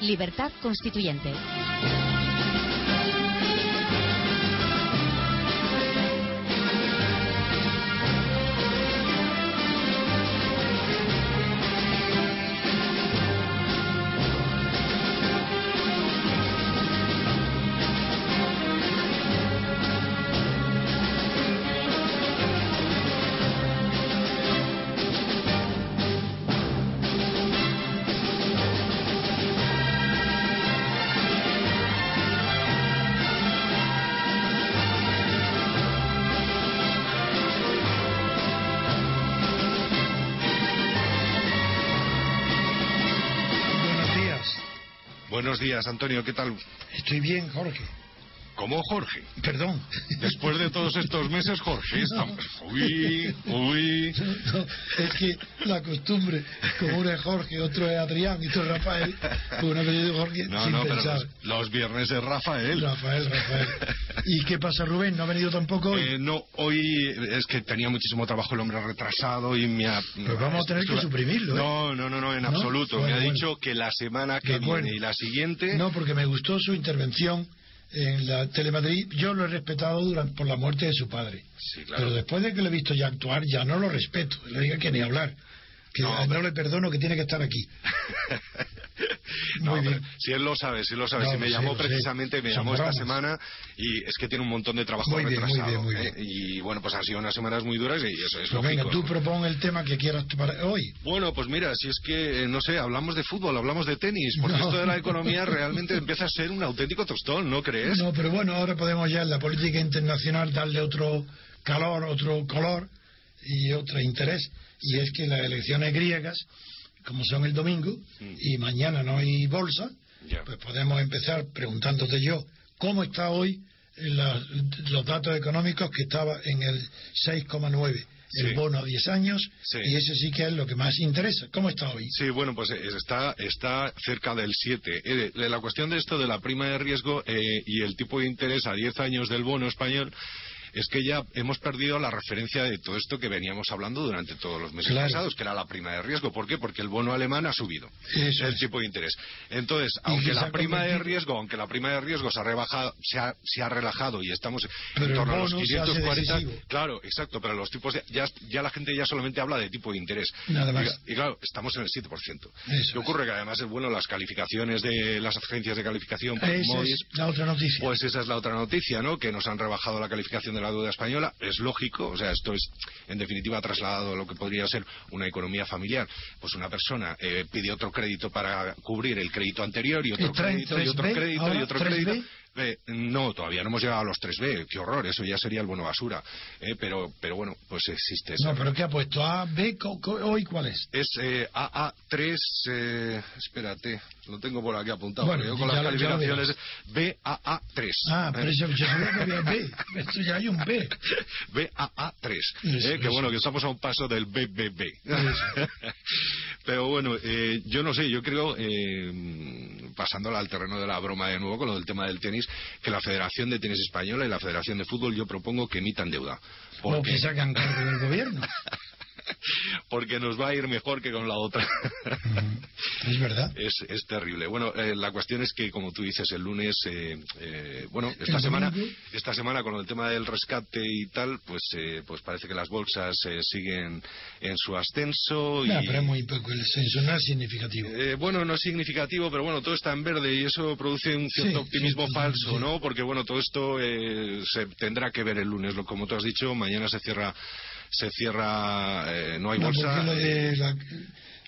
Libertad Constituyente. Buenos días, Antonio, ¿qué tal? Estoy bien, Jorge. ¿Cómo Jorge? Perdón. Después de todos estos meses, Jorge, estamos... Uy, uy... No, es que la costumbre, como uno es Jorge, otro es Adrián y otro es Rafael, pues uno apellido Jorge No, sin no, pero pensar. los, los viernes es Rafael. Rafael, Rafael. ¿Y qué pasa, Rubén? ¿No ha venido tampoco hoy? Eh, no, hoy es que tenía muchísimo trabajo el hombre retrasado y me ha... Pero vamos a tener que suprimirlo, ¿eh? No, no, no, no, en ¿No? absoluto. Bueno, me ha bueno. dicho que la semana que viene y la siguiente... No, porque me gustó su intervención en la Telemadrid. Yo lo he respetado durante, por la muerte de su padre. Sí, claro. Pero después de que lo he visto ya actuar, ya no lo respeto. Le diga que ni hablar. Que No, le perdono que tiene que estar aquí. No, Muy pero bien. si él lo sabe, si él lo sabe. No, si me llamó precisamente, me llamó esta semana y es que tiene un montón de trabajo Muy bien, muy retrasado. bien, muy ¿eh? bien. Y bueno, pues han sido unas semanas muy duras y eso es Pues venga, lógico. tú propon el tema que quieras para hoy. Bueno, pues mira, si es que, eh, no sé, hablamos de fútbol, hablamos de tenis, porque No. esto de la economía realmente empieza a ser un auténtico tostón, ¿no crees? No, pero bueno, ahora podemos ya en la política internacional darle otro calor, otro color y otro interés. Y es que las elecciones griegas, como son el domingo, y mañana no hay bolsa, pues podemos empezar preguntándote yo, ¿cómo está hoy la- los datos económicos que estaba en el 6,9? El Sí. bono a 10 años, Sí. y ese sí que es lo que más interesa. ¿Cómo está hoy? Sí, bueno, pues eh, está, está cerca del 7. Eh, la cuestión de esto de la prima de riesgo eh, y el tipo de interés a 10 años del bono español es que ya hemos perdido la referencia de todo esto que veníamos hablando durante todos los meses Claro. pasados, que era la prima de riesgo. ¿Por qué? Porque el bono alemán ha subido Eso el es. tipo de interés. Entonces, que aunque la prima de riesgo, aunque la prima de riesgo se ha rebajado, se ha, se ha relajado y estamos Pero en torno a los bono se hace 540, decisivo. claro, exacto, pero los tipos de- ya, ya la gente ya solamente habla de tipo de interés. Nada más. Y, y claro, estamos en el 7%. Eso ¿Qué ocurre? Que además es bueno las calificaciones de las agencias de calificación por Esa es la otra noticia. pues esa es la otra noticia, ¿no? Que nos han rebajado la calificación de la deuda española. Es lógico, o sea, esto es, en definitiva, trasladado a lo que podría ser una economía familiar. Pues una persona eh, pide otro crédito para cubrir el crédito anterior y otro ¿Está en crédito y otro 3B crédito y otro 3B? crédito. Eh, no, todavía no hemos llegado a los 3B. Qué horror, eso ya sería el bono basura. Eh, pero, pero bueno, pues existe eso. No, pero ¿qué ha puesto? A, B, co- co- hoy cuál es? Es eh, AA3, eh, espérate, lo tengo por aquí apuntado. Bueno, yo con las calificaciones BAA3. Ah, pero yo, yo sabía que había B. Esto ya hay un B. BAA3, Eso, eh, que bueno, que estamos a un paso del BBB. Pero bueno, eh, yo no sé, yo creo, eh, pasándola al terreno de la broma de nuevo con lo del tema del tenis, que la Federación de Tenis Española y la Federación de Fútbol yo propongo que emitan deuda. O Porque, que sacan cargo del gobierno. porque nos va a ir mejor que con la otra. Es verdad. Es, es terrible. Bueno, eh, la cuestión es que, como tú dices, el lunes, eh, eh, bueno, esta semana, esta semana con el tema del rescate y tal, pues, eh, pues parece que las bolsas eh, siguen en su ascenso. No, y, pero es muy poco. El censo no es significativo. eh, bueno, no es significativo, pero bueno, todo está en verde y eso produce un cierto Sí, optimismo sí, falso, sí. ¿no? Porque bueno, todo esto eh, se tendrá que ver el lunes, lo como tú has dicho, mañana se cierra, se cierra, eh, no hay No, bolsa. porque lo de, la,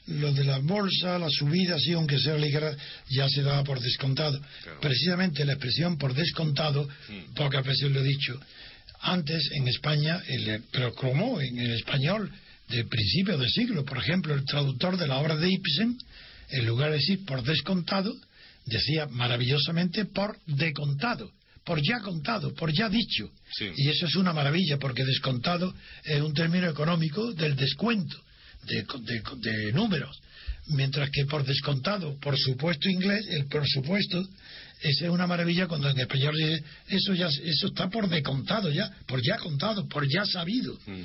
lo de la bolsa, la subida, sí, aunque sea ligera, ya se daba por descontado. Claro. Precisamente la expresión por descontado, Mm. pocas veces lo he dicho, antes en España, el, pero como en el español de principio del siglo, por ejemplo, el traductor de la obra de Ibsen, en lugar de decir por descontado, decía maravillosamente por decontado, por ya contado, por ya dicho. Sí. Y eso es una maravilla, porque descontado es un término económico del descuento, de, de- de números. Mientras que por descontado, por supuesto inglés, el por supuesto, esa es una maravilla cuando en español dice, eso ya eso está por decontado ya, por ya contado, por ya sabido. Mm.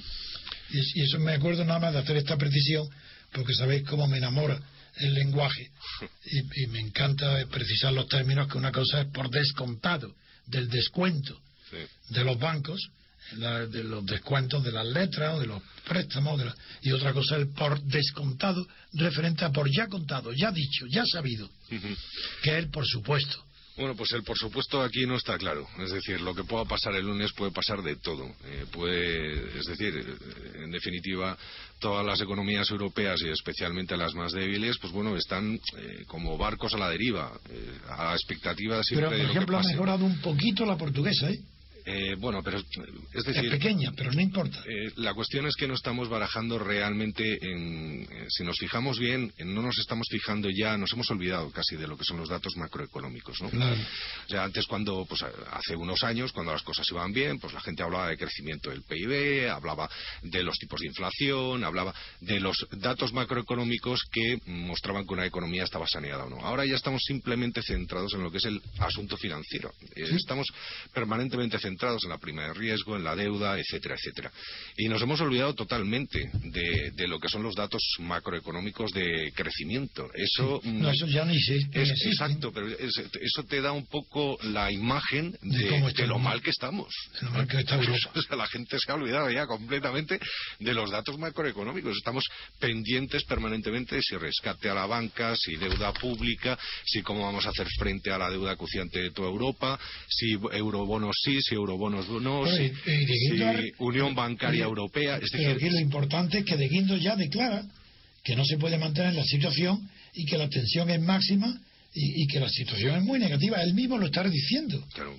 Y eso me acuerdo nada más de hacer esta precisión, porque sabéis cómo me enamora el lenguaje. Y, me encanta precisar los términos que una cosa es por descontado del descuento de los bancos, de los descuentos de las letras o de los préstamos, y otra cosa es por descontado referente a por ya contado, ya dicho, ya sabido, que es por supuesto. Bueno, pues el por supuesto aquí no está claro. Es decir, lo que pueda pasar el lunes puede pasar de todo. Eh, puede, es decir, eh, en definitiva, todas las economías europeas y especialmente las más débiles, pues bueno, están eh, como barcos a la deriva, a la expectativa siempre Pero, por ejemplo, ha mejorado un poquito la portuguesa, ¿eh? Eh, bueno, pero es decir. Es pequeña, pero no importa. Eh, la cuestión es que no estamos barajando realmente en. Eh, si nos fijamos bien, no nos estamos fijando ya, nos hemos olvidado casi de lo que son los datos macroeconómicos, ¿no? Claro. O sea, antes cuando, pues hace unos años, cuando las cosas iban bien, pues la gente hablaba de crecimiento del PIB, hablaba de los tipos de inflación, hablaba de los datos macroeconómicos que mostraban que una economía estaba saneada o no. Ahora ya estamos simplemente centrados en lo que es el asunto financiero. Estamos permanentemente centrados centrados en la prima de riesgo, en la deuda, etcétera, etcétera. Y nos hemos olvidado totalmente de, lo que son los datos macroeconómicos de crecimiento. Eso, no, eso ya ni, se, Exacto, pero eso te da un poco la imagen de, lo mal que estamos. la gente se ha olvidado ya completamente de los datos macroeconómicos. Estamos pendientes permanentemente de si rescate a la banca, si deuda pública, si cómo vamos a hacer frente a la deuda acuciante de toda Europa, si eurobonos sí, si eurobonos no, si, Unión Bancaria Europea. Es decir, aquí lo importante es que De Guindos ya declara que no se puede mantener la situación y que la tensión es máxima y, y que la situación es muy negativa. Él mismo lo está diciendo. Claro.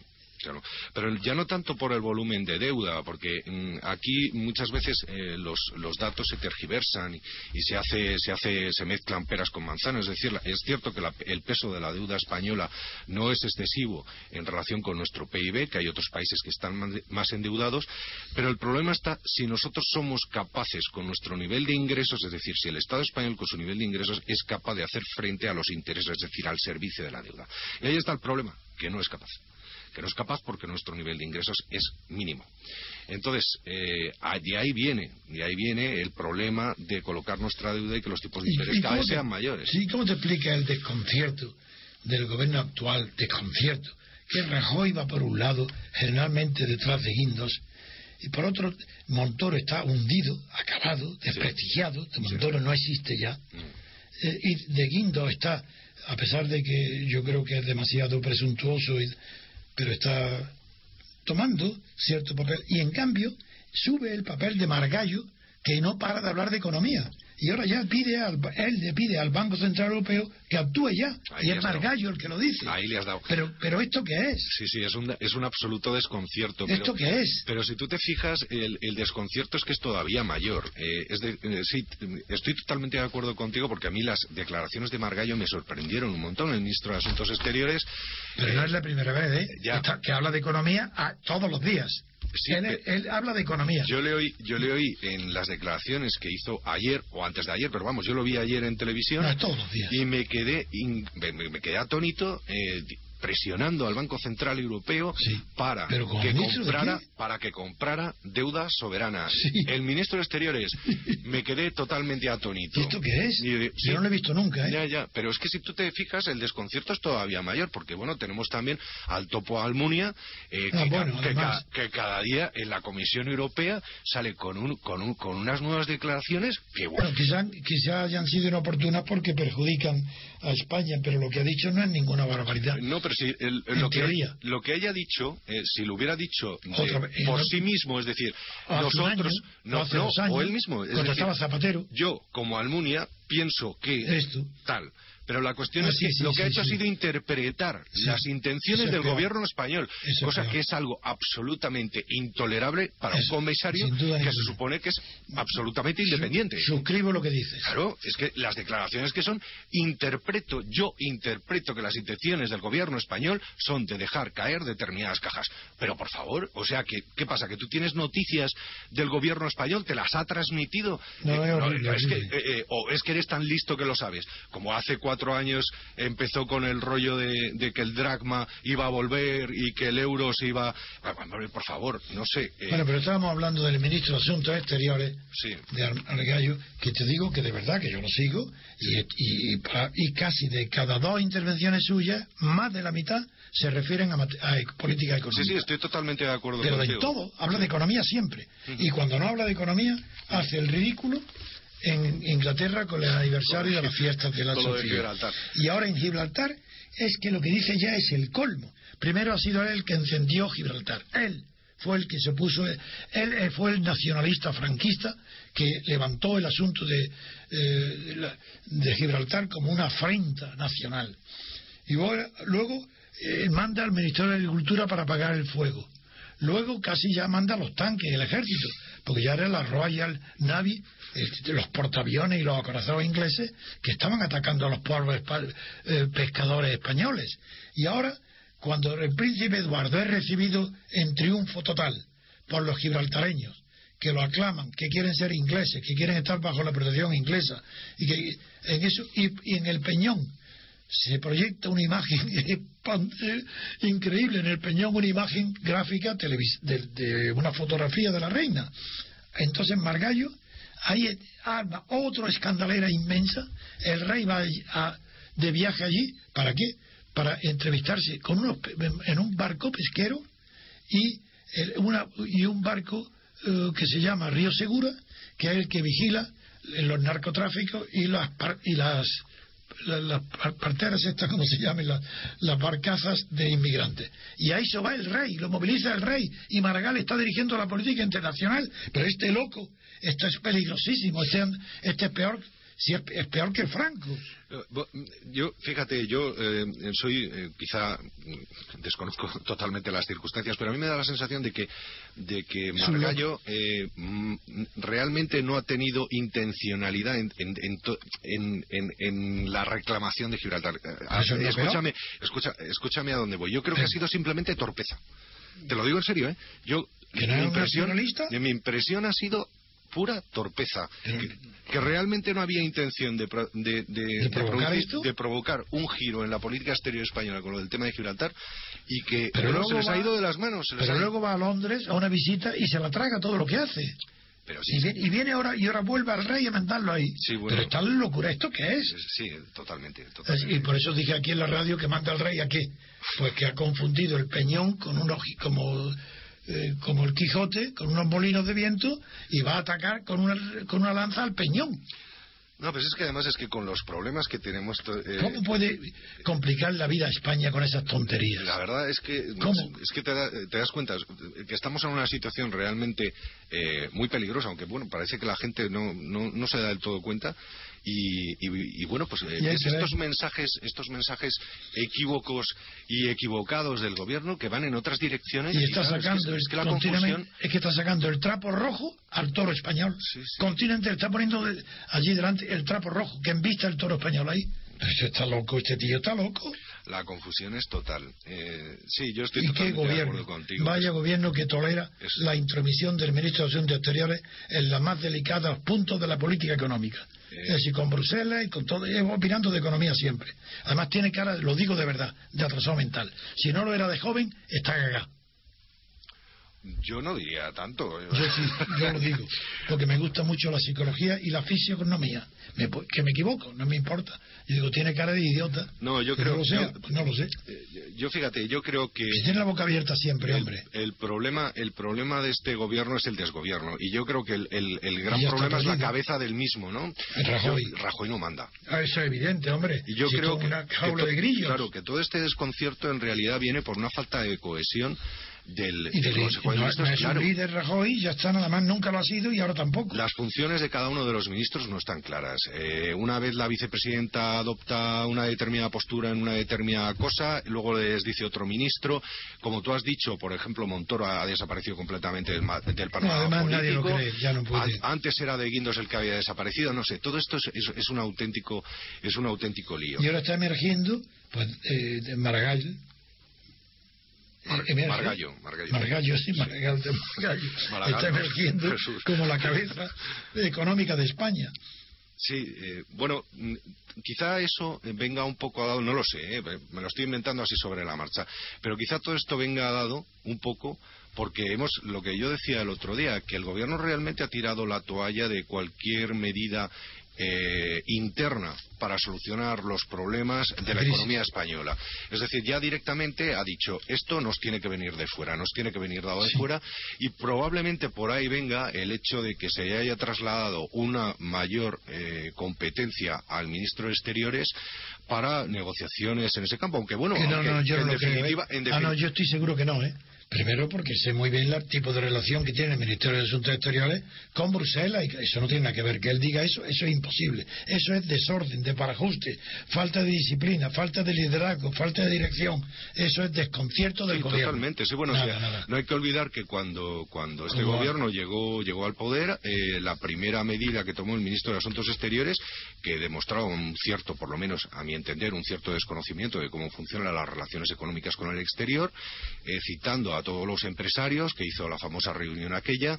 Pero ya no tanto por el volumen de deuda, porque mm, aquí muchas veces eh, los, los, datos se tergiversan y, se hace se hace se mezclan peras con manzanas. Es decir, es cierto que el peso de la deuda española no es excesivo en relación con nuestro PIB, que hay otros países que están más endeudados, pero el problema está si nosotros somos capaces con nuestro nivel de ingresos, es decir, si el Estado español con su nivel de ingresos es capaz de hacer frente a los intereses, es decir, al servicio de la deuda. Y ahí está el problema, que no es capaz que no es capaz porque nuestro nivel de ingresos es mínimo. Entonces, eh, de ahí viene, de ahí viene el problema de colocar nuestra deuda y que los tipos de interés cada vez sean mayores. Sí, ¿cómo te explica el desconcierto del gobierno actual, desconcierto? Que Rajoy va por un lado, generalmente detrás de Guindos, y por otro, Montoro está hundido, acabado, desprestigiado, Montoro no existe ya, mm. eh, y de Guindos está, a pesar de que yo creo que es demasiado presuntuoso y pero está tomando cierto papel. Y en cambio, sube el papel de Margallo, que no para de hablar de economía y ahora ya pide al, él le pide al Banco Central Europeo que actúe ya. y es Margallo el que lo dice. Ahí le has dado. Pero, pero ¿esto qué es? Sí, sí, es un, es un absoluto desconcierto. ¿Esto qué es? Pero si tú te fijas, el, el desconcierto es que es todavía mayor. Eh, es eh, sí, estoy totalmente de acuerdo contigo porque a mí las declaraciones de Margallo me sorprendieron un montón. El ministro de Asuntos Exteriores. Pero no es la primera vez, ¿eh? que habla de economía a, todos los días él, habla de economía. Yo le, oí, yo le oí en las declaraciones que hizo ayer o antes de ayer, pero vamos, yo lo vi ayer en televisión. todos los días. Y me quedé, me, quedé atónito. Eh, presionando al Banco Central Europeo para, que comprara, para que comprara deuda soberana. El ministro de Exteriores, me quedé totalmente atónito. ¿Y esto qué es? Yo no lo he visto nunca, ¿eh? Ya, ya, pero es que si tú te fijas, el desconcierto es todavía mayor, porque bueno, tenemos también al topo Almunia, eh, ah, que, cada día en la Comisión Europea sale con, un, con, un, con unas nuevas declaraciones que bueno. quizá, quizá hayan sido inoportunas porque perjudican a España, pero lo que ha dicho no es ninguna barbaridad. No, pero si lo, que, lo que haya dicho, eh, si lo hubiera dicho por sí mismo, es decir, nosotros, no, o él mismo, es decir, Zapatero, yo como Almunia pienso que Esto. tal pero la cuestión es que lo que ha hecho ha sido interpretar las intenciones del gobierno español, cosa que es algo absolutamente intolerable para un comisario que se supone que es absolutamente independiente. Suscribo lo que dices. Claro, es que las declaraciones que son, interpreto, yo interpreto que las intenciones del gobierno español son de dejar caer determinadas cajas. Pero por favor, o sea, que, ¿qué pasa? ¿Que tú tienes noticias del gobierno español? ¿Te las ha transmitido? No, eh, es que, eh, eh, o es que eres tan listo que lo sabes, como hace cuatro cuatro años empezó con el rollo de, que el dragma iba a volver y que el euro se iba... Por favor, no sé. Eh. Bueno, pero estábamos hablando del ministro de Asuntos Exteriores, de Argallo, que te digo que de verdad que yo lo sigo, y, y, casi de cada dos intervenciones suyas, más de la mitad se refieren a, política económica. Sí, sí, estoy totalmente de acuerdo Pero en todo, habla de economía siempre. Y cuando no habla de economía, hace el ridículo en Inglaterra con el aniversario de las fiestas de la Sofía. Y ahora en Gibraltar es que lo que dice ya es el colmo. Primero ha sido él el que encendió Gibraltar. Él fue el que se puso, él fue el nacionalista franquista que levantó el asunto de, eh, de Gibraltar como una afrenta nacional. Y luego eh, manda al Ministerio de Agricultura para apagar el fuego. Luego casi ya manda los tanques, el ejército, porque ya era la Royal Navy los portaaviones y los acorazados ingleses que estaban atacando a los pobres eh, pescadores españoles. Y ahora, cuando el príncipe Eduardo es recibido en triunfo total por los gibraltareños, que lo aclaman, que quieren ser ingleses, que quieren estar bajo la protección inglesa, y que en eso y, en el Peñón se proyecta una imagen increíble en el Peñón, una imagen gráfica de, una fotografía de la reina. Entonces Margallo ahí arma otra escandalera inmensa. El rey va de viaje allí, ¿para qué? Para entrevistarse con unos, en un barco pesquero y, una, y un barco eh, que se llama Río Segura, que es el que vigila los narcotráficos y las, y las las, parteras estas, como se llaman, las, barcazas de inmigrantes. Y ahí se va el rey, lo moviliza el rey, y Maragall está dirigiendo la política internacional, pero este loco, esto es peligrosísimo, este, este es peor si es, peor que Franco. Eh, yo, fíjate, yo eh, soy, eh, quizá mm, desconozco totalmente las circunstancias, pero a mí me da la sensación de que, de que Margallo mm, realmente no ha tenido intencionalidad en, en, la reclamación de Gibraltar. Escúchame, escúchame a dónde voy. Yo creo que ha sido simplemente torpeza. Te lo digo en serio, ¿eh? Yo, ¿Que no mi, impresión, mi impresión ha sido pura torpeza. Que, realmente no había intención de, de, provocar un giro en la política exterior española con lo del tema de Gibraltar y que pero luego se les ha ido de las manos. pero luego va a Londres a una visita y se la traga todo lo que hace. Pero y, viene, ahora y ahora vuelve al rey a mandarlo ahí. Pero está locura. ¿Esto qué es? Sí, totalmente, Y por eso dije aquí en la radio que manda al rey a qué. Pues que ha confundido el peñón con un como eh, como el Quijote, con unos molinos de viento, y va a atacar con una, con una lanza al peñón. No, pues es que además es que con los problemas que tenemos... Eh, ¿Cómo puede complicar la vida a España con esas tonterías? La verdad es que, es que te, das cuenta que estamos en una situación realmente eh, muy peligrosa, aunque bueno, parece que la gente no, no, no se da del todo cuenta. Y, bueno, pues eh, estos mensajes, estos mensajes equívocos y equivocados del gobierno que van en otras direcciones. Y está sacando, es que, la confusión... es que está sacando el trapo rojo al toro español. Continuamente está poniendo allí delante el trapo rojo, que envista el toro español ahí. Pero está loco, este tío está loco. La confusión es total. Eh, sí, yo estoy ¿Y totalmente qué gobierno? de acuerdo contigo. Vaya gobierno que tolera la intromisión del ministro de Asuntos Exteriores en los más delicados puntos de la política económica. Es decir, con Bruselas y con todo, opinando de economía siempre. Además tiene cara, lo digo de verdad, de atrasado mental. Si no lo era de joven, está cagado. Yo no diría tanto. Yo sí, yo lo digo, porque me gusta mucho la psicología y la fisionomía. que me equivoco, no me importa. Yo digo, tiene cara de idiota. No, yo creo. que no lo sé. Eh, yo fíjate, yo creo que. tiene la boca abierta siempre, hombre. El problema, el problema de este gobierno es el desgobierno. Y yo creo que el, el, gran problema es la cabeza del mismo, ¿no? Rajoy. Rajoy no manda. Ah, eso es evidente, hombre. Y yo creo que, una jaula de grillos. Claro, que todo este desconcierto en realidad viene por una falta de cohesión del, y del, Consejo de Ministros. No es un líder Rajoy, ya está, nada más nunca lo ha sido y ahora tampoco. Las funciones de cada uno de los ministros no están claras. Eh, una vez la vicepresidenta adopta una determinada postura en una determinada cosa, luego les dice otro ministro. Como tú has dicho, por ejemplo, Montoro ha desaparecido completamente del, del Parlamento nadie lo cree, ya no puede. Antes era de Guindos el que había desaparecido, no sé. Todo esto es, es, un auténtico es un auténtico lío. Y ahora está emergiendo pues, eh, Maragall, Margallo, Margallo. Margallo, sí, Margallo, Margallo. Está emergiendo como la cabeza económica de España. Sí, eh, bueno, quizá eso venga un poco dado, no lo sé, eh, me lo estoy inventando así sobre la marcha, pero quizá todo esto venga dado un poco porque hemos, lo que yo decía el otro día, que el gobierno realmente ha tirado la toalla de cualquier medida eh, interna para solucionar los problemas de la economía española. Es decir, ya directamente ha dicho, esto nos tiene que venir de fuera, nos tiene que venir dado de fuera, y probablemente por ahí venga el hecho de que se haya trasladado una mayor eh, competencia al ministro de Exteriores para negociaciones en ese campo. Aunque bueno, en, definitiva, Ah, no, yo estoy seguro que no, ¿eh? Primero porque sé muy bien el tipo de relación que tiene el Ministerio de Asuntos Exteriores con Bruselas y eso no tiene nada que ver. Que él diga eso, eso es imposible. Eso es desorden, desbarajuste, falta de disciplina, falta de liderazgo, falta de dirección. Eso es desconcierto del gobierno. Totalmente, sí, bueno, no hay que olvidar que cuando, cuando este gobierno llegó, llegó al poder, eh, la primera medida que tomó el ministro de Asuntos Exteriores, que demostraba un cierto, por lo menos a mi entender, un cierto desconocimiento de cómo funcionan las relaciones económicas con el exterior, eh, citando a todos los empresarios, que hizo la famosa reunión aquella,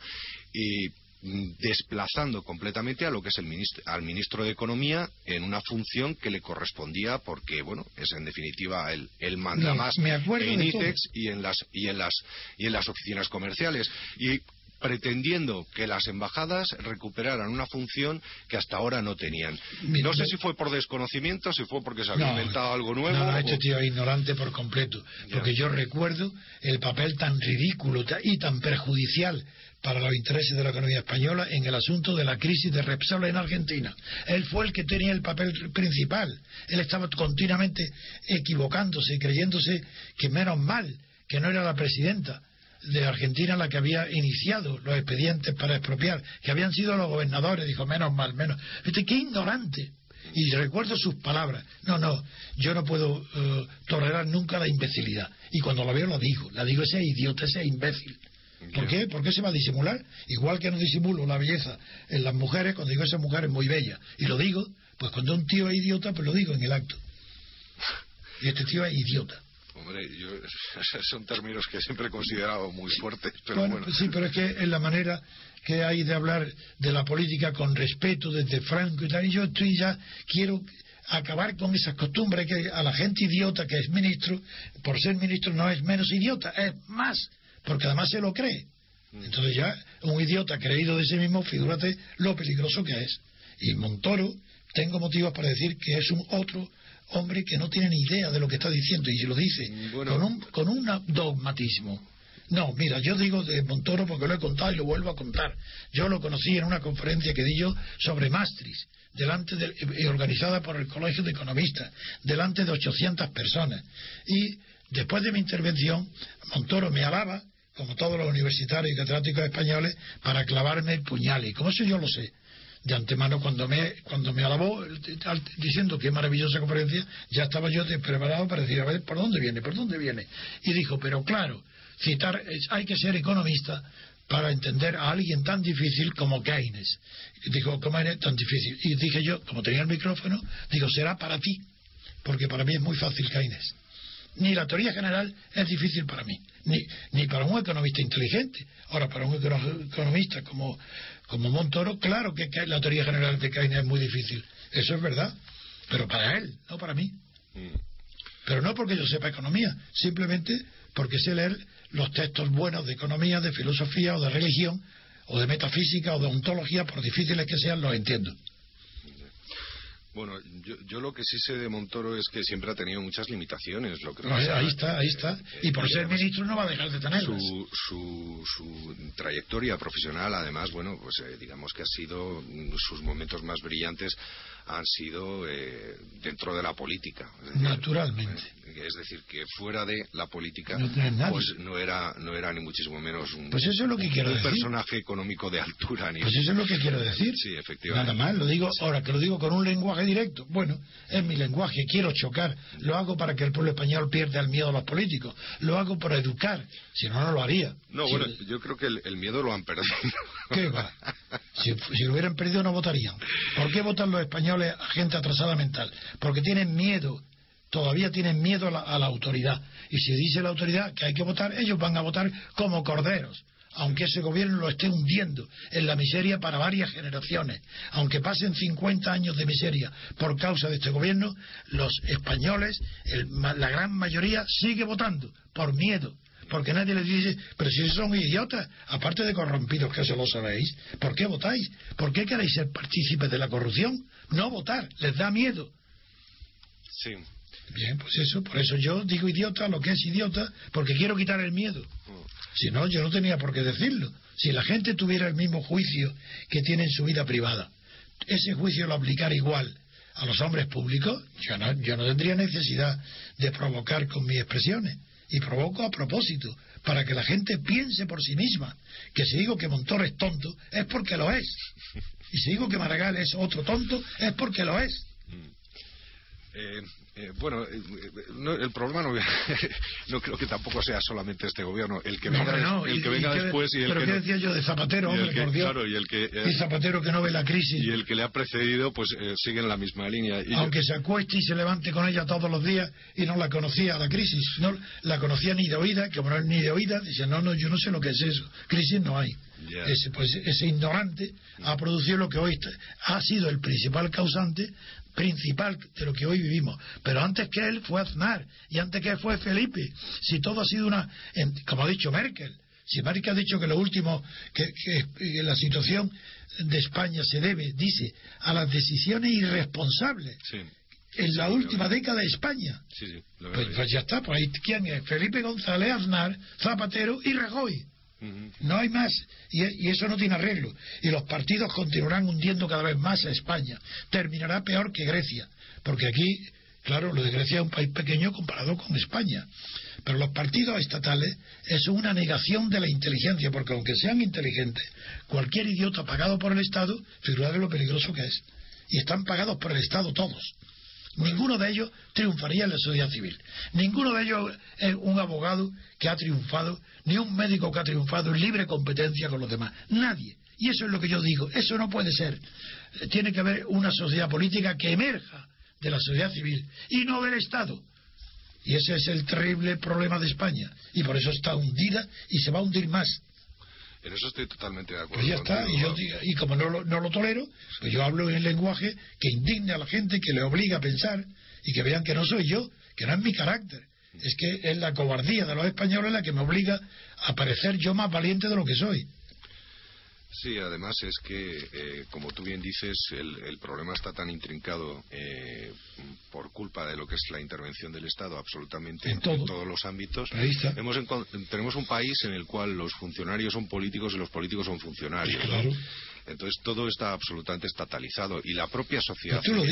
y mm, desplazando completamente a lo que es el ministro, al ministro de Economía en una función que le correspondía porque, bueno, es en definitiva el, el manda más en ICEX y en las y en las y en las oficinas comerciales. Y pretendiendo que las embajadas recuperaran una función que hasta ahora no tenían. No sé si fue por desconocimiento, si fue porque se había inventado algo nuevo. No, no, este tío es ignorante por completo. Porque yo recuerdo el papel tan ridículo y tan perjudicial para los intereses de la economía española en el asunto de la crisis de Repsol en Argentina. Él fue el que tenía el papel principal. Él estaba continuamente equivocándose, creyéndose que menos mal que no era la presidenta de Argentina la que había iniciado los expedientes para expropiar, que habían sido los gobernadores, dijo, menos mal, menos. Este, qué ignorante. Y recuerdo sus palabras. No, no, yo no puedo eh, tolerar nunca la imbecilidad. Y cuando la veo lo digo. La digo, ese idiota, ese imbécil. ¿Por qué? ¿Por qué se va a disimular? Igual que no disimulo la belleza en las mujeres, cuando digo esa mujer es muy bella. Y lo digo, pues cuando un tío es idiota, pues lo digo en el acto. Y este tío es idiota. Hombre, yo, son términos que siempre he considerado muy fuertes, pero bueno, pues sí, pero es que es la manera que hay de hablar de la política con respeto desde Franco y tal. Y yo estoy ya, quiero acabar con esas costumbres que a la gente idiota que es ministro, por ser ministro no es menos idiota, es más, porque además se lo cree. Mm. Entonces ya un idiota creído de sí mismo, figúrate lo peligroso que es. Y Montoro, tengo motivos para decir que es un otro hombre que no tiene ni idea de lo que está diciendo y se lo dice con, un, con un dogmatismo. No, mira, yo digo de Montoro porque lo he contado y lo vuelvo a contar. Yo lo conocí en una conferencia que di yo sobre Maastricht, delante de, eh, organizada por el Colegio de Economistas, delante de 800 personas. Y después de mi intervención, Montoro me alaba, como todos los universitarios y catedráticos españoles, para clavarme el puñal. Y como eso yo lo sé, de antemano cuando me cuando me alabó diciendo qué maravillosa conferencia ya estaba yo preparado para decir a ver por dónde viene por dónde viene y dijo pero claro citar hay que ser economista para entender a alguien tan difícil como Keynes. Dijo cómo es tan difícil y dije yo como tenía el micrófono digo será para ti porque para mí es muy fácil Keynes ni la teoría general es difícil para mí, ni, ni para un economista inteligente. Ahora, para un economista como, como Montoro, claro que la teoría general de Keynes es muy difícil. Eso es verdad. Pero para él, no para mí. Mm. Pero no porque yo sepa economía, simplemente porque sé leer los textos buenos de economía, de filosofía o de religión, o de metafísica o de ontología, por difíciles que sean, los entiendo. Bueno, yo, lo que sí sé de Montoro es que siempre ha tenido muchas limitaciones. Lo que ahí está, ahí está. Y por ser ministro no va a dejar de tenerlas. Su, su, su trayectoria profesional, además, bueno, pues eh, digamos que ha sido sus momentos más brillantes han sido eh, dentro de la política. Naturalmente. Eh, es decir, que fuera de la política, pues no era, no era ni muchísimo menos un, pues eso es lo que quiero un personaje económico de altura. Ni pues eso es lo que quiero decir. Sí, efectivamente. Nada más, lo digo, ahora que lo digo con un lenguaje directo. Bueno, es mi lenguaje, quiero chocar. Lo hago para que el pueblo español pierda el miedo a los políticos. Lo hago para educar. Si no, no lo haría. No, bueno, yo creo que el, miedo lo han perdido. ¿Qué va? Si, si, lo hubieran perdido, no votarían. ¿Por qué votan los españoles a gente atrasada mental? Porque tienen miedo, todavía tienen miedo a la, autoridad. Y si dice la autoridad que hay que votar, ellos van a votar como corderos. aunque ese gobierno lo esté hundiendo en la miseria para varias generaciones, aunque pasen 50 años de miseria por causa de este gobierno, los españoles, la gran mayoría, sigue votando por miedo. Porque nadie les dice, pero si son idiotas, aparte de corrompidos que eso lo sabéis, ¿por qué votáis? ¿Por qué queréis ser partícipes de la corrupción? No votar, les da miedo. Sí. Bien, pues eso, por eso yo digo idiota lo que es idiota, porque quiero quitar el miedo. Mm. Si no, yo no tenía por qué decirlo. Si la gente tuviera el mismo juicio que tiene en su vida privada, ese juicio lo aplicara igual a los hombres públicos, yo no, yo no tendría necesidad de provocar con mis expresiones. Y provoco a propósito, para que la gente piense por sí misma que si digo que Montoro es tonto, es porque lo es. Y si digo que Maragall es otro tonto, es porque lo es. Eh, eh, bueno, eh, el problema no, no, creo que tampoco sea solamente este gobierno, el que venga, el que venga después y el pero que. ¿qué decía yo de Zapatero, hombre, por Dios? Claro, y el que. y Zapatero que no ve la crisis. Y el que le ha precedido, pues sigue en la misma línea. Aunque se acueste y se levante con ella todos los días y no la conocía la crisis, no la conocía ni de oída, que como no es ni de oída, dice, no, no, yo no sé lo que es eso. Crisis no hay. Ese, pues, ese ignorante ha producido lo que hoy ha sido el principal causante principal de lo que hoy vivimos. Pero antes que él fue Aznar y antes que él fue Felipe. Si todo ha sido una, como ha dicho Merkel, si Merkel ha dicho que lo último, que, la situación de España se debe, dice, a las decisiones irresponsables. En la última década de España. pues, pues, ya está, pues ahí, ¿quién es? Felipe González, Aznar, Zapatero y Rajoy. No hay más. Y, eso no tiene arreglo. Y los partidos continuarán hundiendo cada vez más a España. Terminará peor que Grecia. Porque aquí, claro, lo de Grecia es un país pequeño comparado con España. Pero los partidos estatales es una negación de la inteligencia. Porque aunque sean inteligentes, cualquier idiota pagado por el Estado, figurad lo peligroso que es. Y están pagados por el Estado todos. Ninguno de ellos triunfaría en la sociedad civil. Ninguno de ellos es un abogado que ha triunfado, ni un médico que ha triunfado en libre competencia con los demás. Nadie. Y eso es lo que yo digo. Eso no puede ser. Tiene que haber una sociedad política que emerja de la sociedad civil y no del Estado. Y ese es el terrible problema de España. Y por eso está hundida y se va a hundir más. En eso estoy totalmente de acuerdo. Pues ya está, y, yo, y como no lo, no lo tolero, pues yo hablo en el lenguaje que indigne a la gente, que le obliga a pensar y que vean que no soy yo, que no es mi carácter. Es que es la cobardía de los españoles la que me obliga a parecer yo más valiente de lo que soy. Sí, además es que, eh, como tú bien dices, el, problema está tan intrincado eh, por culpa de lo que es la intervención del Estado absolutamente en, todos los ámbitos. Hemos tenemos un país en el cual los funcionarios son políticos y los políticos son funcionarios. Entonces todo está absolutamente estatalizado y la propia sociedad civil,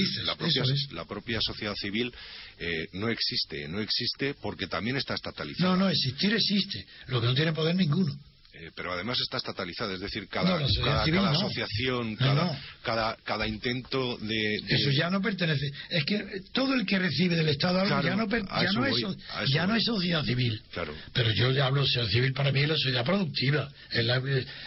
la, propia, sociedad civil eh, no existe, no existe porque también está estatalizada. No, no, existir existe, lo que no tiene poder ninguno. Eh, pero además está estatalizada, es decir, cada, cada, asociación, cada, cada, intento de, Eso ya no pertenece. Es que todo el que recibe del Estado algo ya, no, ya, no, es, ya no es sociedad civil. Claro. Pero yo ya hablo sociedad civil, para mí es la sociedad productiva. Es, la,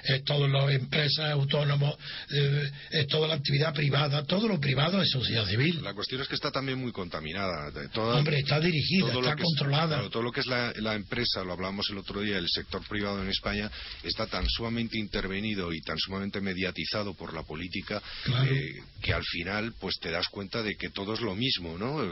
es todas las empresas autónomos, eh, es toda la actividad privada, todo lo privado es sociedad civil. La cuestión es que está también muy contaminada. Hombre, está dirigida, está controlada. todo lo que es la, la empresa, lo hablábamos el otro día, el sector privado en España, está tan sumamente intervenido y tan sumamente mediatizado por la política eh, que al final pues te das cuenta de que todo es lo mismo, ¿no?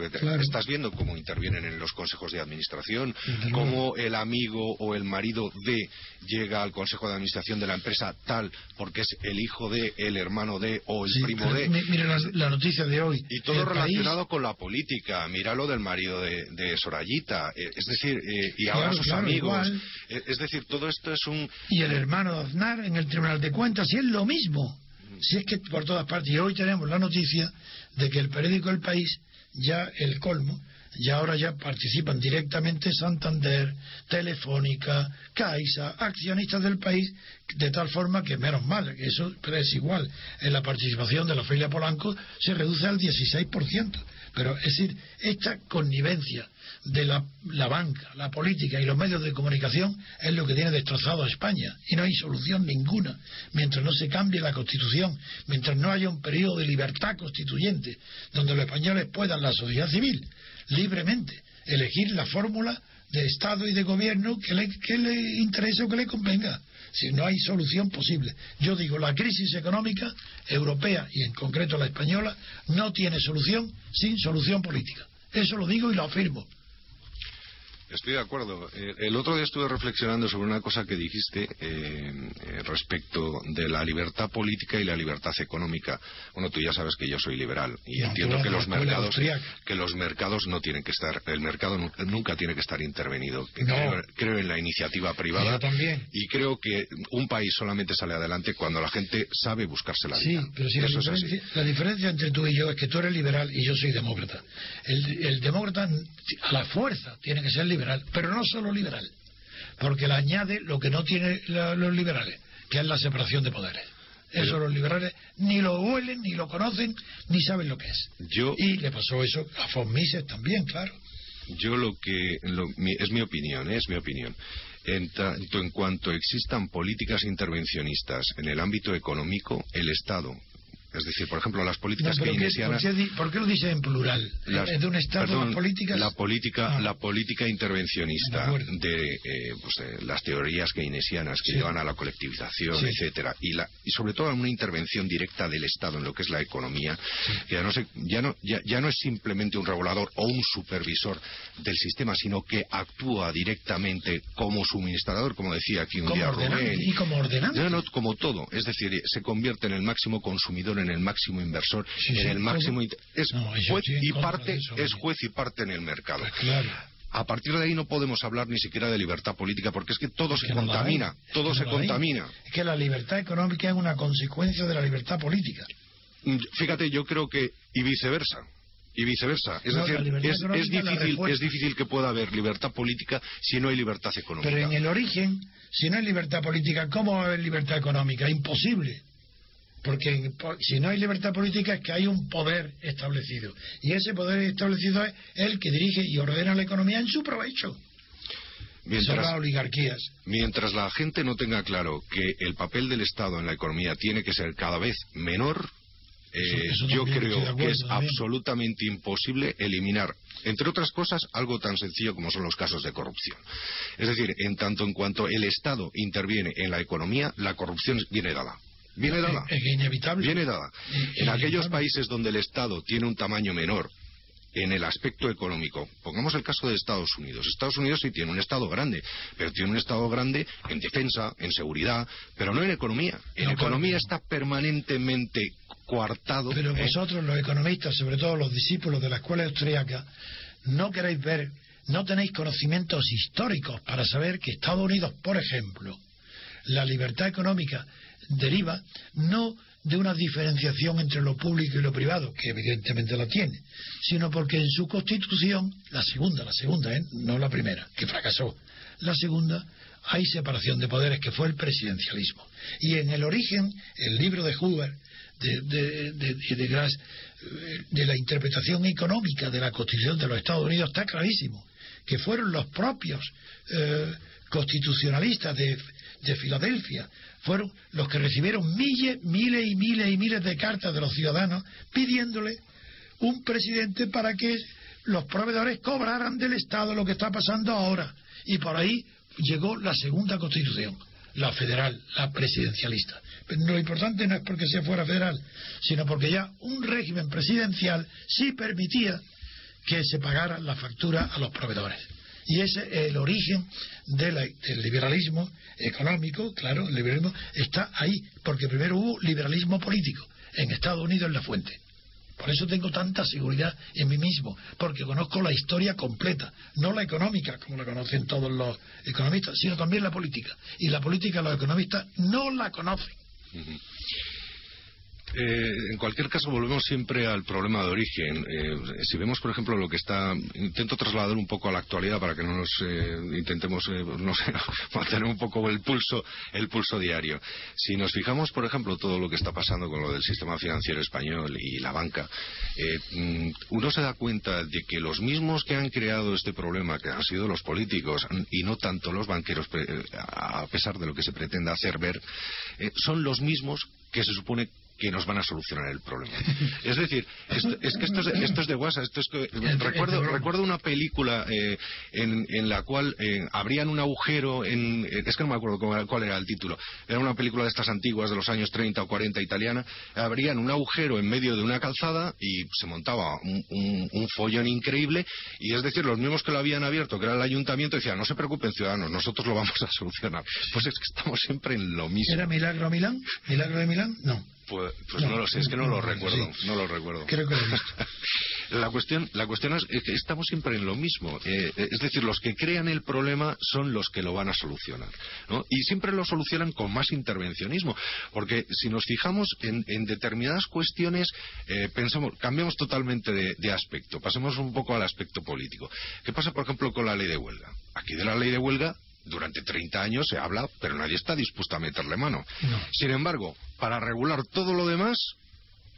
Estás viendo cómo intervienen en los consejos de administración, cómo el amigo o el marido de llega al consejo de administración de la empresa tal porque es el hijo de, el hermano de o el primo de. Mire la, noticia de hoy. Y todo relacionado con la política. Mira lo del marido de, Sorayita. Eh, es decir, eh, y ahora sus amigos. Es decir, todo esto es un el hermano de Aznar en el Tribunal de Cuentas, y es lo mismo. Si es que por todas partes, y hoy tenemos la noticia de que el periódico El País, ya el colmo, ya ahora ya participan directamente Santander, Telefónica, Caixa, accionistas del país, de tal forma que menos mal, eso es igual, en la participación de la familia Polanco se reduce al 16%. Pero es decir, esta connivencia de la, banca, la política y los medios de comunicación es lo que tiene destrozado a España. Y no hay solución ninguna mientras no se cambie la Constitución, mientras no haya un periodo de libertad constituyente donde los españoles puedan, la sociedad civil, libremente elegir la fórmula de Estado y de gobierno que le, que le interese o que le convenga. Si no hay solución posible. Yo digo, la crisis económica europea y en concreto la española no tiene solución sin solución política. Eso lo digo y lo afirmo. Estoy de acuerdo. Eh, el otro día estuve reflexionando sobre una cosa que dijiste eh, eh, respecto de la libertad política y la libertad económica. Bueno, tú ya sabes que yo soy liberal y entiendo que los mercados que los mercados no tienen que estar el mercado nunca tiene que estar intervenido. Creo, en la iniciativa privada también. y creo que un país solamente sale adelante cuando la gente sabe buscarse la vida. Sí, pero si la, diferencia, la, diferencia, entre tú y yo es que tú eres liberal y yo soy demócrata. El, el demócrata a la fuerza tiene que ser liberal pero no solo liberal, porque le añade lo que no tienen los liberales, que es la separación de poderes. Eso los liberales ni lo huelen, ni lo conocen, ni saben lo que es. y le pasó eso a von Mises también, claro. Yo lo que es mi opinión, ¿eh? es mi opinión. En tanto en cuanto existan políticas intervencionistas en el ámbito económico, el Estado es decir, por ejemplo, las políticas keynesianas... ¿por, qué, lo dice en plural? ¿Es de un Estado de políticas? La política, ah. la política intervencionista de, eh, pues, las teorías keynesianas que llevan a la colectivización, etcétera, y, la, y sobre todo a una intervención directa del Estado en lo que es la economía, que ya no, ya, no, ya, no es simplemente un regulador o un supervisor del sistema, sino que actúa directamente como suministrador, como decía aquí un día Rubén. Y como ordenante. No, como todo. Es decir, se convierte en el máximo consumidor en el máximo inversor, en el máximo es juez y parte es juez y parte en el mercado. Pues a partir de ahí no podemos hablar ni siquiera de libertad política porque es que todo se contamina, todo se contamina. Es que la libertad económica es una consecuencia de la libertad política. Mm, fíjate, yo creo que y viceversa y viceversa. Es decir, es, difícil, es difícil que pueda haber libertad política si no hay libertad económica. Pero en el origen, si no hay libertad política, ¿cómo va a haber libertad económica? Imposible. Porque si no hay libertad política es que hay un poder establecido. Y ese poder establecido es el que dirige y ordena la economía en su provecho. Mientras, Son las oligarquías. Mientras la gente no tenga claro que el papel del Estado en la economía tiene que ser cada vez menor, eh, yo creo que es absolutamente imposible eliminar, entre otras cosas, algo tan sencillo como son los casos de corrupción. Es decir, en tanto en cuanto el Estado interviene en la economía, la corrupción viene dada. Viene dada. Es inevitable. Viene dada. en aquellos países donde el Estado tiene un tamaño menor en el aspecto económico. Pongamos el caso de Estados Unidos. Estados Unidos sí tiene un Estado grande, pero tiene un Estado grande en defensa, en seguridad, pero no en economía. En economía está permanentemente coartado. Pero ¿eh? vosotros, los economistas, sobre todo los discípulos de la escuela austríaca, no queréis ver, no tenéis conocimientos históricos para saber que Estados Unidos, por ejemplo, la libertad económica deriva no de una diferenciación entre lo público y lo privado, que evidentemente la tiene, sino porque en su constitución, la segunda, la segunda, ¿eh? no la primera, que fracasó, la segunda, hay separación de poderes, que fue el presidencialismo. Y en el origen, el libro de Hoover, de, de, de, de, de la interpretación económica de la Constitución de los Estados Unidos está clarísimo, que fueron los propios eh, constitucionalistas de, de Filadelfia fueron los que recibieron miles, miles y miles y miles de cartas de los ciudadanos pidiéndole un presidente para que los proveedores cobraran del Estado lo que está pasando ahora. Y por ahí llegó la segunda constitución, la federal, la presidencialista. Pero lo importante no es porque sea fuera federal, sino porque ya un régimen presidencial sí permitía que se pagara la factura a los proveedores. Y ese es el origen del liberalismo económico, claro, el liberalismo está ahí, porque primero hubo liberalismo político en Estados Unidos en la fuente. Por eso tengo tanta seguridad en mí mismo, porque conozco la historia completa, no la económica, como la conocen todos los economistas, sino también la política. Y la política los economistas no la conocen. Eh, en cualquier caso, volvemos siempre al problema de origen. Eh, si vemos, por ejemplo, lo que está. Intento trasladar un poco a la actualidad para que no nos eh, intentemos, no sé, mantener un poco el pulso, el pulso diario. Si nos fijamos, por ejemplo, todo lo que está pasando con lo del sistema financiero español y la banca, mm, uno se da cuenta de que los mismos que han creado este problema, que han sido los políticos y no tanto los banqueros, a pesar de lo que se pretende hacer ver, son los mismos que se supone que nos van a solucionar el problema. Es decir, es que esto es, esto es de WhatsApp. Esto es que, recuerdo, recuerdo una película eh, en, la cual eh, abrían un agujero en... Eh, es que no me acuerdo cuál era el título. Era una película de estas antiguas de los años 30 o 40 italiana. Abrían un agujero en medio de una calzada y se montaba un, un, follón increíble. Y es decir, los mismos que lo habían abierto, que era el ayuntamiento, decían, no se preocupen ciudadanos, nosotros lo vamos a solucionar. Pues es que estamos siempre en lo mismo. ¿Era Milagro Milán? ¿Milagro de Milán? No. Pues, pues no, lo sé, es que no, lo recuerdo, no lo recuerdo. Creo que lo he visto. la cuestión, la cuestión es que estamos siempre en lo mismo. Eh, es decir, los que crean el problema son los que lo van a solucionar. Y siempre lo solucionan con más intervencionismo. Porque si nos fijamos en, determinadas cuestiones, eh, pensamos, cambiamos totalmente de, de aspecto. Pasemos un poco al aspecto político. ¿Qué pasa, por ejemplo, con la ley de huelga? Aquí de la ley de huelga durante 30 años se habla, pero nadie está dispuesto a meterle mano. Sin embargo, para regular todo lo demás,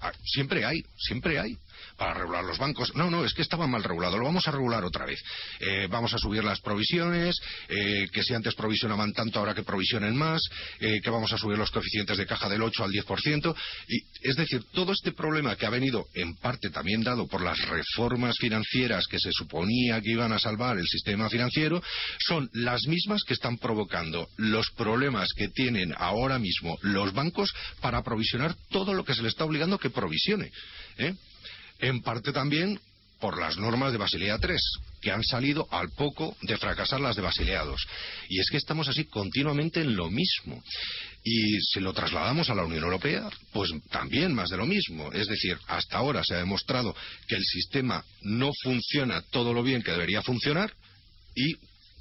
ah, siempre hay, siempre hay para regular los bancos. No, no, es que estaba mal regulado, lo vamos a regular otra vez. Eh, vamos a subir las provisiones, eh, que si antes provisionaban tanto, ahora que provisionen más, eh, que vamos a subir los coeficientes de caja del 8 al 10%. Y, es decir, todo este problema que ha venido en parte también dado por las reformas financieras que se suponía que iban a salvar el sistema financiero, son las mismas que están provocando los problemas que tienen ahora mismo los bancos para provisionar todo lo que se les está obligando que provisione. ¿eh? En parte también por las normas de Basilea III, que han salido al poco de fracasar las de Basilea II. Y es que estamos así continuamente en lo mismo. Y si lo trasladamos a la Unión Europea, pues también más de lo mismo. Es decir, hasta ahora se ha demostrado que el sistema no funciona todo lo bien que debería funcionar y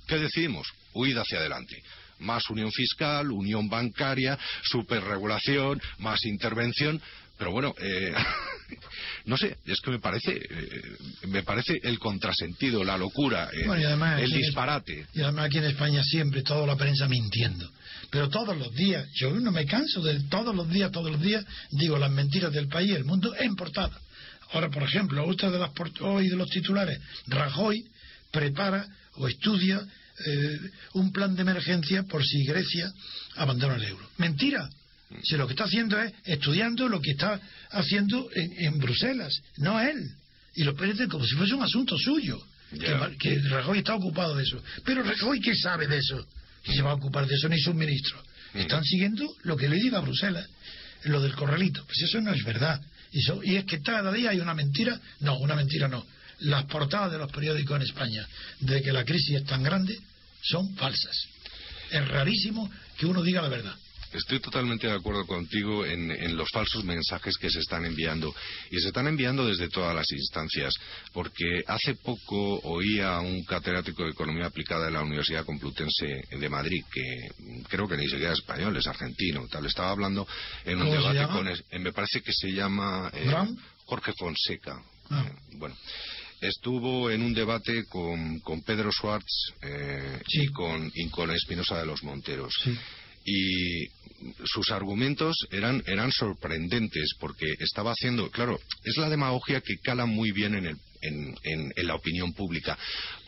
¿qué decidimos? Huida hacia adelante más unión fiscal, unión bancaria, superregulación, más intervención. Pero bueno, eh, no sé, es que me parece, eh, me parece el contrasentido, la locura, eh, el disparate. y además aquí en España siempre toda la prensa mintiendo. Pero todos los días, yo no me canso de todos los días, todos los días, digo las mentiras del país, el mundo en portada. Ahora, por ejemplo, usted de las hoy de los titulares, Rajoy prepara o estudia un plan de emergencia por si Grecia abandona el euro. Mentira. Si lo que está haciendo es estudiando lo que está haciendo en, Bruselas, no él. Y lo parece como si fuese un asunto suyo. Que, Rajoy está ocupado de eso. Pero Rajoy, ¿qué sabe de eso? Que se va a ocupar de eso ni sus ministros. Mm. Están siguiendo lo que le diga Bruselas, lo del corralito. Pues eso no es verdad. Y, y es que cada día hay una mentira. No, una mentira no. Las portadas de los periódicos en España de que la crisis es tan grande son falsas. Es rarísimo que uno diga la verdad. Estoy totalmente de acuerdo contigo en, los falsos mensajes que se están enviando. Y se están enviando desde todas las instancias. Porque hace poco oía a un catedrático de Economía Aplicada de la Universidad Complutense de Madrid, que creo que ni siquiera es español, es argentino, tal. Estaba hablando en un debate con. me parece que se llama. Eh, Jorge Fonseca. Ah. Eh, bueno estuvo en un debate con, Pedro Schwartz eh, y, con, y con Espinosa de los Monteros. Sí y sus argumentos eran, eran sorprendentes porque estaba haciendo, claro, es la demagogia que cala muy bien en el en, la opinión pública,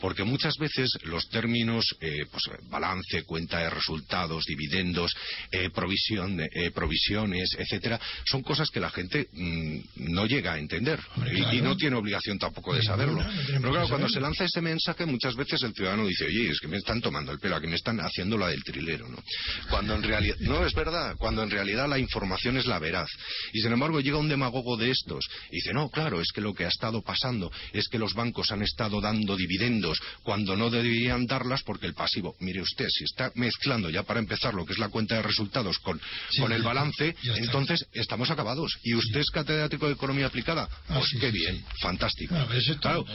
porque muchas veces los términos eh, pues, balance, cuenta de resultados, dividendos, eh, provisión, eh, provisiones, etcétera, son cosas que la gente mm, no llega a entender y, no tiene obligación tampoco de saberlo. Pero claro, cuando se lanza ese mensaje, muchas veces el ciudadano dice, oye, es que me están tomando el pelo, que me están haciendo la del trilero, ¿no? Cuando en realidad, no es verdad, cuando en realidad la información es la veraz. Y sin embargo llega un demagogo de estos y dice, no, claro, es que lo que ha estado pasando es que los bancos han estado dando dividendos cuando no deberían darlas porque el pasivo, mire usted, si está mezclando ya para empezar lo que es la cuenta de resultados con, con el balance, entonces estamos acabados. ¿Y usted es catedrático de economía aplicada? Ah, pues qué bien, fantástico.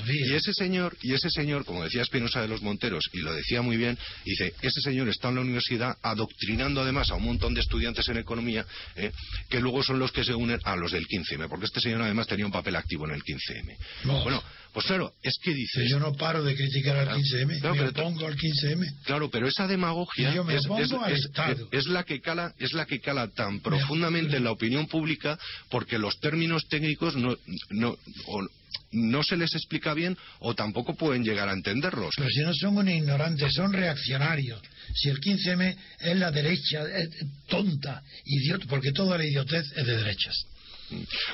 y ese señor, y ese señor, como decía Espinosa de los Monteros, y lo decía muy bien, dice, ese señor está en la universidad adoctrinando además a un montón de estudiantes en economía, eh, que luego son los que se unen a los del 15M, porque este señor además tenía un papel activo en el 15M. Bueno, pues claro, es que dices... Yo no paro de criticar al 15M, me opongo al 15M. Claro, pero esa demagogia es, la que cala, es la que cala tan profundamente en la opinión pública porque los términos técnicos no, no no se les explica bien o tampoco pueden llegar a entenderlos. Pero si no son unos ignorantes, son reaccionarios. Si el 15M es la derecha es tonta, idiota, porque toda la idiotez es de derechas.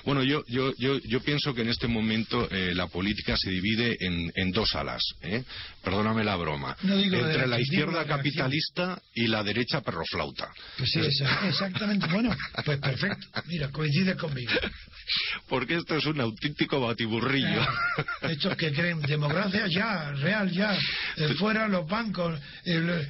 Bueno, yo, yo, yo, yo pienso que en este momento eh, la política se divide en, en dos alas. ¿eh? Perdóname la broma. No digo Entre la digo izquierda capitalista y la derecha perroflauta. Pues sí, exactamente. Bueno, pues perfecto. Mira, coincide conmigo. Porque esto es un auténtico batiburrillo. Ah, Estos que creen democracia ya, real ya, eh, fuera los bancos, eh,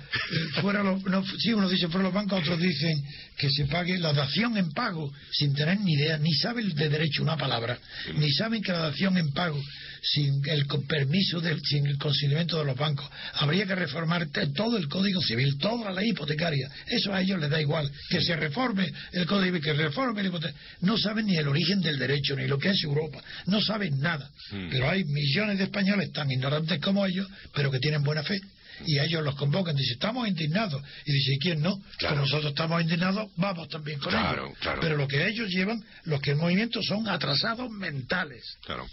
fuera los, no, sí, unos dicen fuera los bancos, otros dicen que se pague la dación en pago sin tener ni idea, ni saben de derecho una palabra, ni saben que la dación en pago sin el permiso, del, sin el consentimiento de los bancos, habría que reformar todo el Código Civil, toda la ley hipotecaria. Eso a ellos les da igual, que se reforme el Código Civil, que se reforme el hipotecario. No saben ni el origen del derecho, ni lo que es Europa, no saben nada. Pero hay millones de españoles tan ignorantes como ellos, pero que tienen buena fe. Y ellos los convocan, dicen, estamos indignados. Y dice, ¿y quién no? Claro. Nosotros estamos indignados, vamos también con Claro, ellos. claro. Pero lo que ellos llevan, los que el movimiento son atrasados mentales. Claro.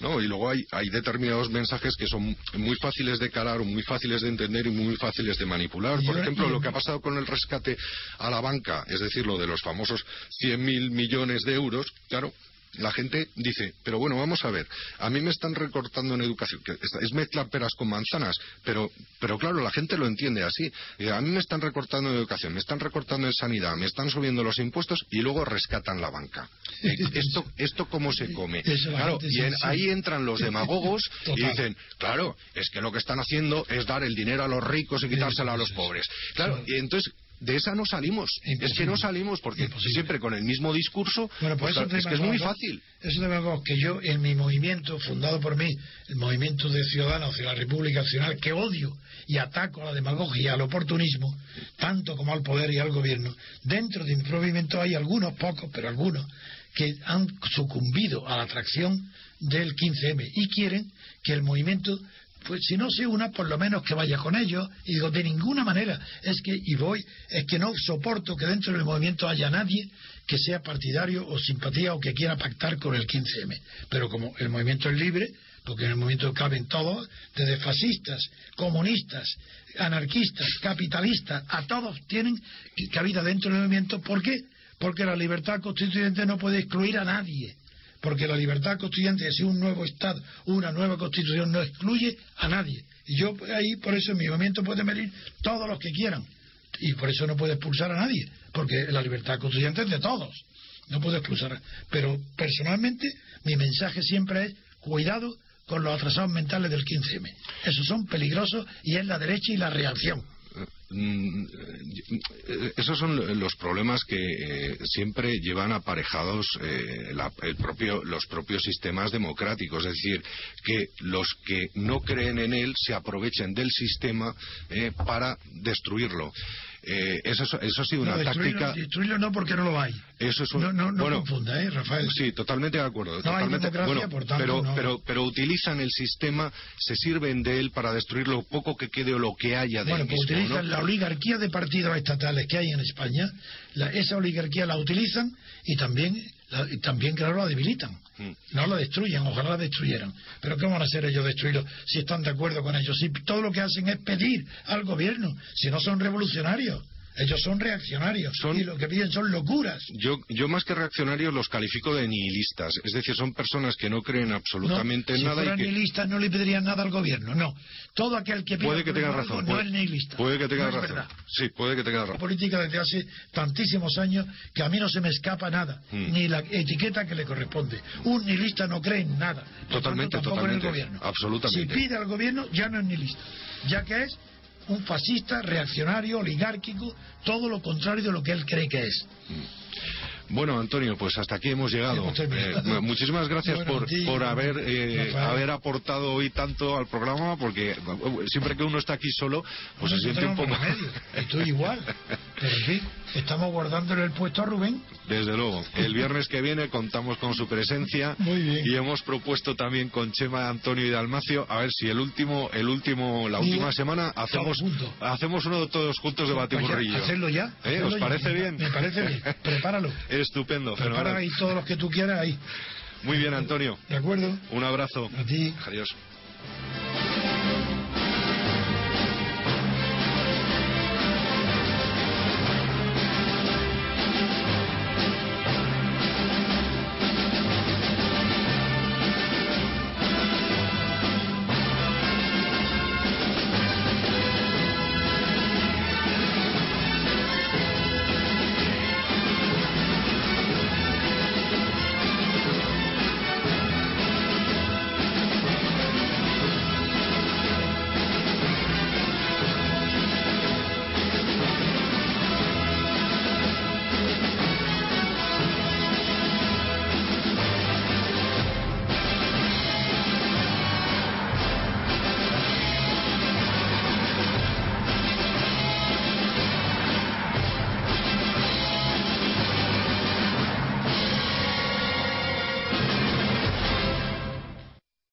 No, y luego hay, hay determinados mensajes que son muy fáciles de calar, muy fáciles de entender y muy fáciles de manipular. Por ejemplo, lo que ha pasado con el rescate a la banca, es decir, lo de los famosos 100.000 millones de euros, claro. La gente dice, pero bueno, vamos a ver, a mí me están recortando en educación, que es, mezclar peras con manzanas, pero, pero claro, la gente lo entiende así. Eh, A mí me están recortando en educación, me están recortando en sanidad, me están subiendo los impuestos y luego rescatan la banca. Eh, ¿Esto, esto cómo se come? Claro, y en- ahí entran los demagogos y dicen, claro, es que lo que están haciendo es dar el dinero a los ricos y quitárselo a los pobres. Claro, y entonces de esa no salimos. Es que no salimos porque Imposible. siempre con el mismo discurso, Bueno, pues pues, es que es muy fácil. De demagogos que yo, en mi movimiento, fundado por mí, el movimiento de ciudadanos hacia la República Nacional, que odio y ataco a la demagogia y al oportunismo, tanto como al poder y al gobierno, dentro de mi movimiento hay algunos, pocos, pero algunos, que han sucumbido a la atracción del 15M y quieren que el movimiento pues si no se una, por lo menos que vaya con ellos. Y digo, de ninguna manera, es que, y voy, es que no soporto que dentro del movimiento haya nadie que sea partidario o simpatía o que quiera pactar con el 15M. Pero como el movimiento es libre, porque en el movimiento caben todos, desde fascistas, comunistas, anarquistas, capitalistas, a todos tienen cabida dentro del movimiento. ¿Por qué? Porque la libertad constituyente no puede excluir a nadie porque la libertad constituyente, si un nuevo Estado, una nueva Constitución, no excluye a nadie. Y yo ahí, por eso en mi movimiento pueden venir todos los que quieran. Y por eso no puede expulsar a nadie, porque la libertad constituyente es de todos. No puede expulsar. Pero personalmente, mi mensaje siempre es cuidado con los atrasados mentales del 15M. Esos son peligrosos y es la derecha y la reacción. Mm, eh, Esos son los problemas que eh, siempre llevan aparejados eh, el propio- los propios sistemas democráticos, es decir, que los que no creen en él se aprovechen del sistema para destruirlo. Eh, eso, es- eso ha sido No, una destruirlo, táctica. destruirlo no porque no lo hay. Eso es un- No, no, no bueno, confunda, ¿eh, Rafael? Sí, totalmente de acuerdo. No hay totalmente, democracia, bueno, por tanto, pero, no. pero, pero utilizan el sistema, se sirven de él para destruir lo poco que quede o lo que haya de Bueno, él pues mismo, utilizan la oligarquía de partidos estatales que hay en España, la- esa oligarquía la utilizan y también, la- y también claro, la debilitan. Mm. No la destruyen, ojalá la destruyeran. Pero ¿qué van a hacer ellos destruirlo si están de acuerdo con ellos? Si todo lo que hacen es pedir al gobierno, si no son revolucionarios. Ellos son reaccionarios Son- y lo que piden son locuras. Yo, yo más que reaccionarios los califico de nihilistas, es decir, son personas que no creen absolutamente no, en si nada fueran y que nihilistas no le pedirían nada al gobierno, no. Todo aquel que pida puede que gobierno razón, no puede, es nihilista. puede que tengas No es razón, sí, puede que tengas la razón. política desde hace tantísimos años que a mí no se me escapa nada, Mm. ni la etiqueta que le corresponde. Un nihilista no cree en nada. Totalmente, tanto, tampoco en el totalmente, gobierno. absolutamente. Si pide al gobierno, ya no es nihilista, ya que es un fascista, reaccionario, oligárquico, todo lo contrario de lo que él cree que es. Bueno, Antonio, pues hasta aquí hemos llegado. Eh, mu- muchísimas gracias Bueno, por, por haber, eh, haber aportado hoy tanto al programa, porque eh, siempre que uno está aquí solo, pues se siente un poco... remedio. Estoy igual. Pero fin, estamos guardándole el puesto a Rubén. Desde luego. El viernes que viene contamos con su presencia Muy bien. y hemos propuesto también con Chema, Antonio y Dalmacio a ver si el último, el último, la última semana hacemos, hacemos uno de todos juntos de batiburrillo. hacerlo ya. ¿Eh? ¿Os parece bien? Me parece bien. Prepáralo. Estupendo, Prepara ahí todos los que tú quieras ahí. Muy bien, Antonio. ¿De acuerdo? Un abrazo. A ti. Adiós.